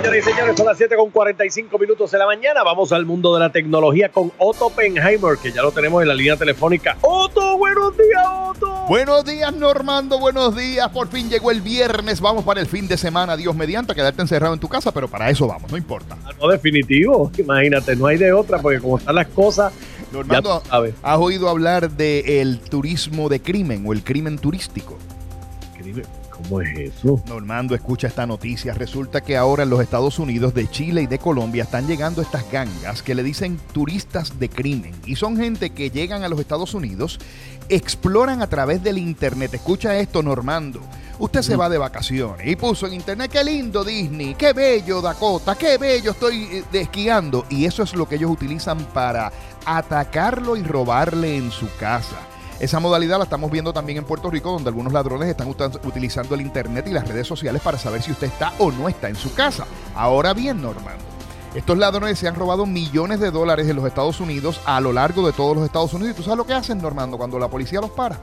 Señoras y señores, son las 7 con 45 minutos de la mañana. Vamos al mundo de la tecnología con Otto Oppenheimer, que ya lo tenemos en la línea telefónica. Otto, buenos días, Otto. Buenos días, Normando, buenos días. Por fin llegó el viernes. Vamos para el fin de semana, Dios mediante, a quedarte encerrado en tu casa, pero para eso vamos, no importa. No, definitivo. Imagínate, no hay de otra, porque como están las cosas. Normando, ¿has oído hablar del turismo de crimen o el crimen turístico? Crimen. ¿Cómo es eso? Normando, escucha esta noticia. Resulta que ahora en los Estados Unidos, de Chile y de Colombia están llegando estas gangas que le dicen turistas de crimen. Y son gente que llegan a los Estados Unidos, exploran a través del Internet. Escucha esto, Normando. Usted se va de vacaciones y puso en internet, qué lindo Disney, qué bello Dakota, qué bello estoy eh, esquiando. Y eso es lo que ellos utilizan para atacarlo y robarle en su casa. Esa modalidad la estamos viendo también en Puerto Rico, donde algunos ladrones están utilizando el Internet y las redes sociales para saber si usted está o no está en su casa. Ahora bien, Normando, estos ladrones se han robado millones de dólares en los Estados Unidos a lo largo de todos los Estados Unidos. ¿Y tú sabes lo que hacen, Normando, cuando la policía los para?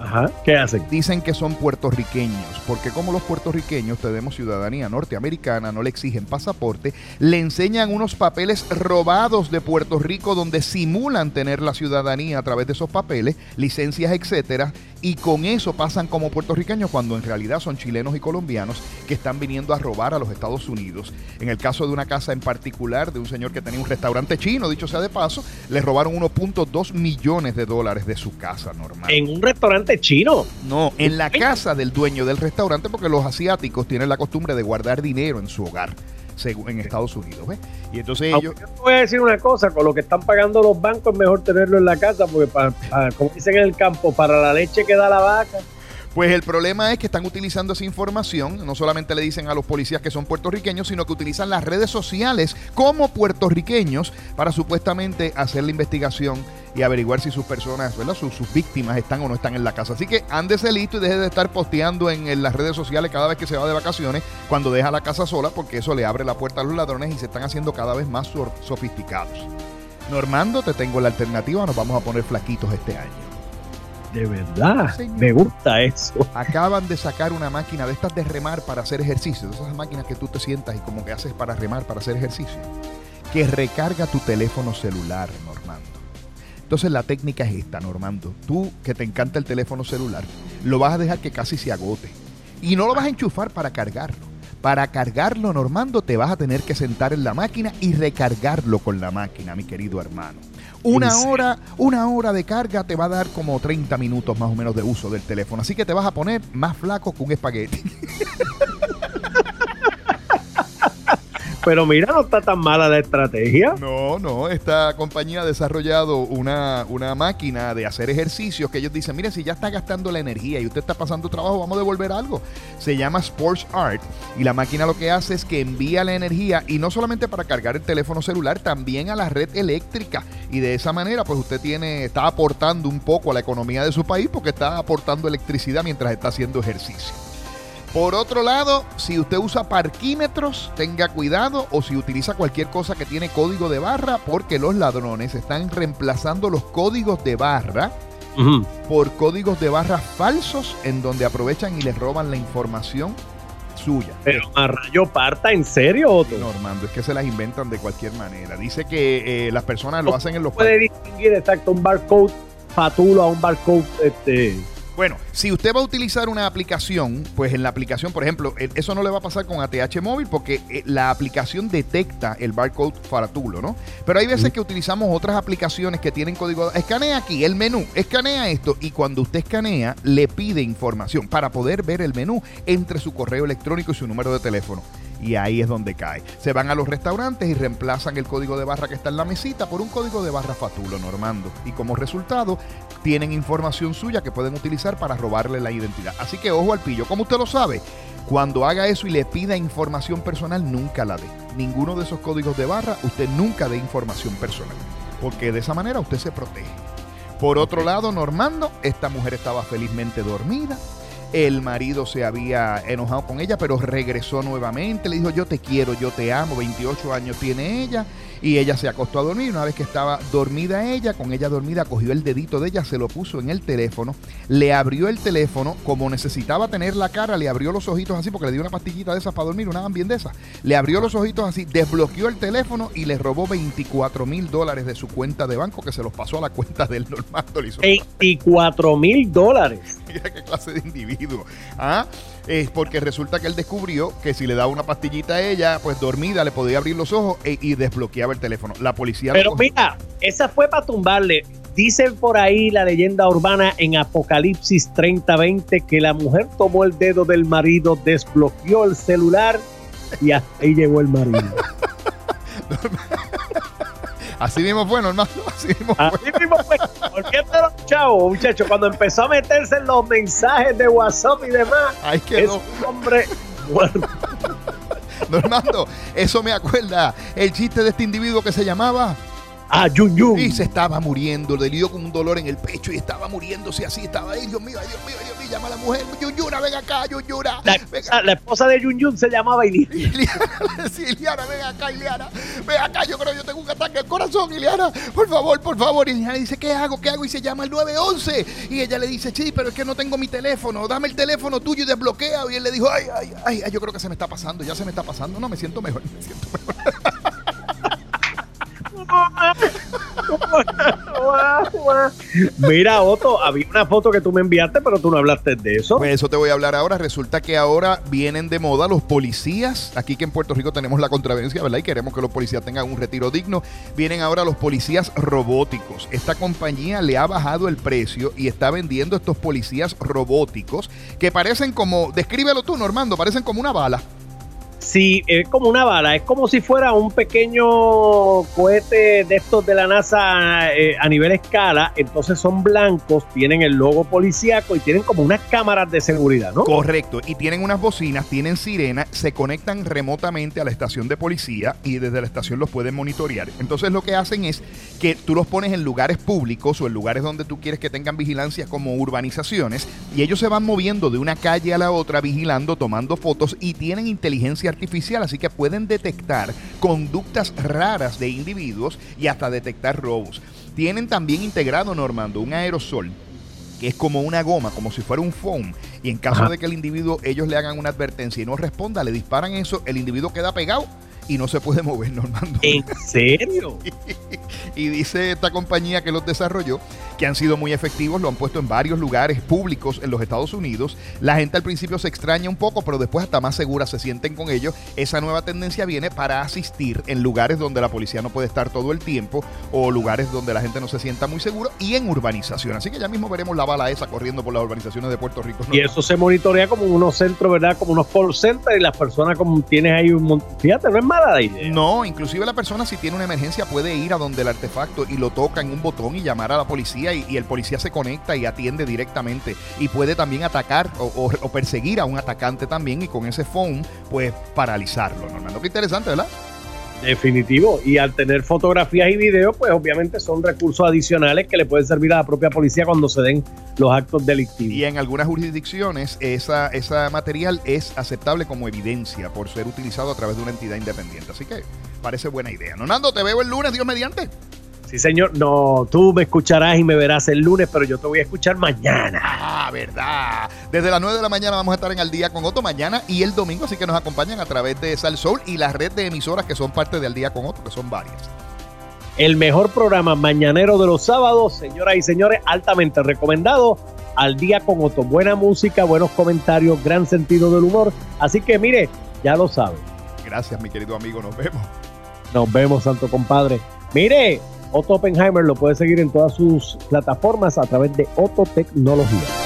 Ajá, ¿qué hacen? Dicen que son puertorriqueños, porque como los puertorriqueños tenemos ciudadanía norteamericana, no le exigen pasaporte, le enseñan unos papeles robados de Puerto Rico donde simulan tener la ciudadanía a través de esos papeles, licencias, etcétera, y con eso pasan como puertorriqueños cuando en realidad son chilenos y colombianos que están viniendo a robar a los Estados Unidos. En el caso de una casa en particular de un señor que tenía un restaurante chino, dicho sea de paso, le robaron 1.2 millones de dólares de su casa normal. ¿En un restaurante chino? No, en la casa del dueño del restaurante porque los asiáticos tienen la costumbre de guardar dinero en su hogar en Estados Unidos. Y entonces ellos... Yo voy a decir una cosa, con lo que están pagando los bancos es mejor tenerlo en la casa, porque para, como dicen en el campo, para la leche que da la vaca. Pues el problema es que están utilizando esa información, no solamente le dicen a los policías que son puertorriqueños, sino que utilizan las redes sociales como puertorriqueños para supuestamente hacer la investigación y averiguar si sus personas, ¿verdad? Sus, víctimas están o no están en la casa. Así que ándese listo y deje de estar posteando en, en, las redes sociales cada vez que se va de vacaciones, cuando deja la casa sola, porque eso le abre la puerta a los ladrones y se están haciendo cada vez más sofisticados. Normando, te tengo la alternativa, nos vamos a poner flaquitos este año. De verdad, me gusta eso. Acaban de sacar una máquina de estas de remar para hacer ejercicio, esas máquinas que tú te sientas y como que haces para remar, para hacer ejercicio, que recarga tu teléfono celular, Normando. Entonces la técnica es esta, Normando. Tú que te encanta el teléfono celular, lo vas a dejar que casi se agote. Y no lo vas a enchufar para cargarlo. Para cargarlo, Normando, te vas a tener que sentar en la máquina y recargarlo con la máquina, mi querido hermano. Una hora, una hora de carga te va a dar como 30 minutos más o menos de uso del teléfono. Así que te vas a poner más flaco que un espagueti. Pero mira, no está tan mala la estrategia. No, no, esta compañía ha desarrollado una, una máquina de hacer ejercicios que ellos dicen, mire, si ya está gastando la energía y usted está pasando trabajo, vamos a devolver algo. Se llama Sports Art y la máquina lo que hace es que envía la energía y no solamente para cargar el teléfono celular, también a la red eléctrica. Y de esa manera, pues usted tiene, está aportando un poco a la economía de su país porque está aportando electricidad mientras está haciendo ejercicio. Por otro lado, si usted usa parquímetros, tenga cuidado o si utiliza cualquier cosa que tiene código de barra, porque los ladrones están reemplazando los códigos de barra por códigos de barra falsos en donde aprovechan y les roban la información suya. Pero a rayo parta, ¿en serio, Otto? Normando, es que se las inventan de cualquier manera. Dice que eh, las personas lo hacen en los... Puede distinguir exacto un barcode fatulo a un barcode este, bueno, si usted va a utilizar una aplicación, pues en la aplicación, por ejemplo, e, eso no le va a pasar con ATH móvil porque eh, la aplicación detecta el barcode faratulo, ¿no? Pero hay veces que utilizamos otras aplicaciones que tienen código. Escanea aquí el menú, escanea esto y cuando usted escanea le pide información para poder ver el menú entre su correo electrónico y su número de teléfono y ahí es donde cae. Se van a los restaurantes y reemplazan el código de barra que está en la mesita por un código de barra Fatulo Normando. Y como resultado, tienen información suya que pueden utilizar para robarle la identidad. Así que ojo al pillo. Como usted lo sabe, cuando haga eso y le pida información personal, nunca la dé. Ninguno de esos códigos de barra, usted nunca dé información personal. Porque de esa manera usted se protege. Por otro lado, Normando, esta mujer estaba felizmente dormida el marido se había enojado con ella, pero regresó nuevamente. Le dijo, yo te quiero, yo te amo. 28 años tiene ella. Y ella se acostó a dormir. Una vez que estaba dormida ella, con ella dormida, cogió el dedito de ella, se lo puso en el teléfono, le abrió el teléfono, como necesitaba tener la cara, le abrió los ojitos así, porque le dio una pastillita de esas para dormir, una bien de esas. Le abrió los ojitos así, desbloqueó el teléfono y le robó 24 mil dólares de su cuenta de banco, que se los pasó a la cuenta del normal. 24 mil dólares. Mira qué clase de individuo. ¿Ah? Es porque resulta que él descubrió que si le daba una pastillita a ella, pues dormida, le podía abrir los ojos e, y desbloqueaba el teléfono. La policía. Pero mira, esa fue para tumbarle. Dicen por ahí la leyenda urbana en Apocalipsis 3020 que la mujer tomó el dedo del marido, desbloqueó el celular y ahí llegó el marido. Así mismo fue, normal. Así mismo fue. Así mismo fue. ¿Por qué te chavo, muchachos? Cuando empezó a meterse en los mensajes de WhatsApp y demás, quedó. es un hombre muerto. Normando, eso me acuerda el chiste de este individuo que se llamaba Ah, Yun Yun. Y se estaba muriendo, le dio con un dolor en el pecho y estaba muriéndose así, estaba ahí, Dios mío, Dios mío, Dios mío, llama a la mujer, Yun Yuna, ven acá, Yun Yuna. La, la, esposa de Yun Yun se llamaba Iliana. Iliana, sí, Iliana, ven acá, Iliana, ven acá, yo creo que yo tengo un ataque al corazón, Iliana, por favor, por favor. Y Iliana dice, ¿qué hago, qué hago? Y se llama el 911. Y ella le dice, sí, pero es que no tengo mi teléfono, dame el teléfono tuyo y desbloquea. Y él le dijo, ay, ay, ay, yo creo que se me está pasando, ya se me está pasando, no, me siento mejor, me siento mejor. Mira, Otto, había una foto que tú me enviaste, pero tú no hablaste de eso. Pues eso te voy a hablar ahora. Resulta que ahora vienen de moda los policías. Aquí que en Puerto Rico tenemos la contravencia, ¿verdad? Y queremos que los policías tengan un retiro digno. Vienen ahora los policías robóticos. Esta compañía le ha bajado el precio y está vendiendo estos policías robóticos que parecen como, descríbelo tú, Normando, parecen como una bala. Sí, es como una bala, es como si fuera un pequeño cohete de estos de la NASA eh, a nivel escala, entonces son blancos, tienen el logo policíaco y tienen como unas cámaras de seguridad, ¿no? Correcto, y tienen unas bocinas, tienen sirena, se conectan remotamente a la estación de policía y desde la estación los pueden monitorear. Entonces lo que hacen es que tú los pones en lugares públicos o en lugares donde tú quieres que tengan vigilancia como urbanizaciones y ellos se van moviendo de una calle a la otra vigilando, tomando fotos y tienen inteligencia artificial, así que pueden detectar conductas raras de individuos y hasta detectar robos. Tienen también integrado, Normando, un aerosol que es como una goma, como si fuera un foam. Y en caso de que el individuo, ellos le hagan una advertencia y no responda, le disparan eso, el individuo queda pegado y no se puede mover, Normando. ¿En serio? y dice esta compañía que los desarrolló que han sido muy efectivos, lo han puesto en varios lugares públicos en los Estados Unidos. La gente al principio se extraña un poco, pero después hasta más segura se sienten con ellos. Esa nueva tendencia viene para asistir en lugares donde la policía no puede estar todo el tiempo o lugares donde la gente no se sienta muy seguro y en urbanización. Así que ya mismo veremos la bala esa corriendo por las urbanizaciones de Puerto Rico. Y eso se monitorea como unos centros, ¿verdad? Como unos call centers y las personas como tienes ahí un... Fíjate, no es No, inclusive la persona si tiene una emergencia puede ir a donde el artefacto y lo toca en un botón y llamar a la policía y, el policía se conecta y atiende directamente y puede también atacar o, perseguir a un atacante también y con ese phone pues paralizarlo. Normando, qué interesante, ¿verdad? Definitivo. Y al tener fotografías y videos, pues obviamente son recursos adicionales que le pueden servir a la propia policía cuando se den los actos delictivos. Y en algunas jurisdicciones esa, esa material es aceptable como evidencia por ser utilizado a través de una entidad independiente. Así que parece buena idea. Nonando, te veo el lunes, Dios mediante. Sí, señor. No, tú me escucharás y me verás el lunes, pero yo te voy a escuchar mañana. Ah, verdad. Desde las 9 de la mañana vamos a estar en Al Día con Otto mañana y el domingo, así que nos acompañan a través de Sal Soul y la red de emisoras que son parte de Al Día con Otto, que son varias. El mejor programa mañanero de los sábados, señoras y señores, altamente recomendado. Al Día con Otto. Buena música, buenos comentarios, gran sentido del humor. Así que mire, ya lo sabe. Gracias, mi querido amigo. Nos vemos. Nos vemos, santo compadre. Mire, Otto Oppenheimer lo puede seguir en todas sus plataformas a través de Otto Tecnología.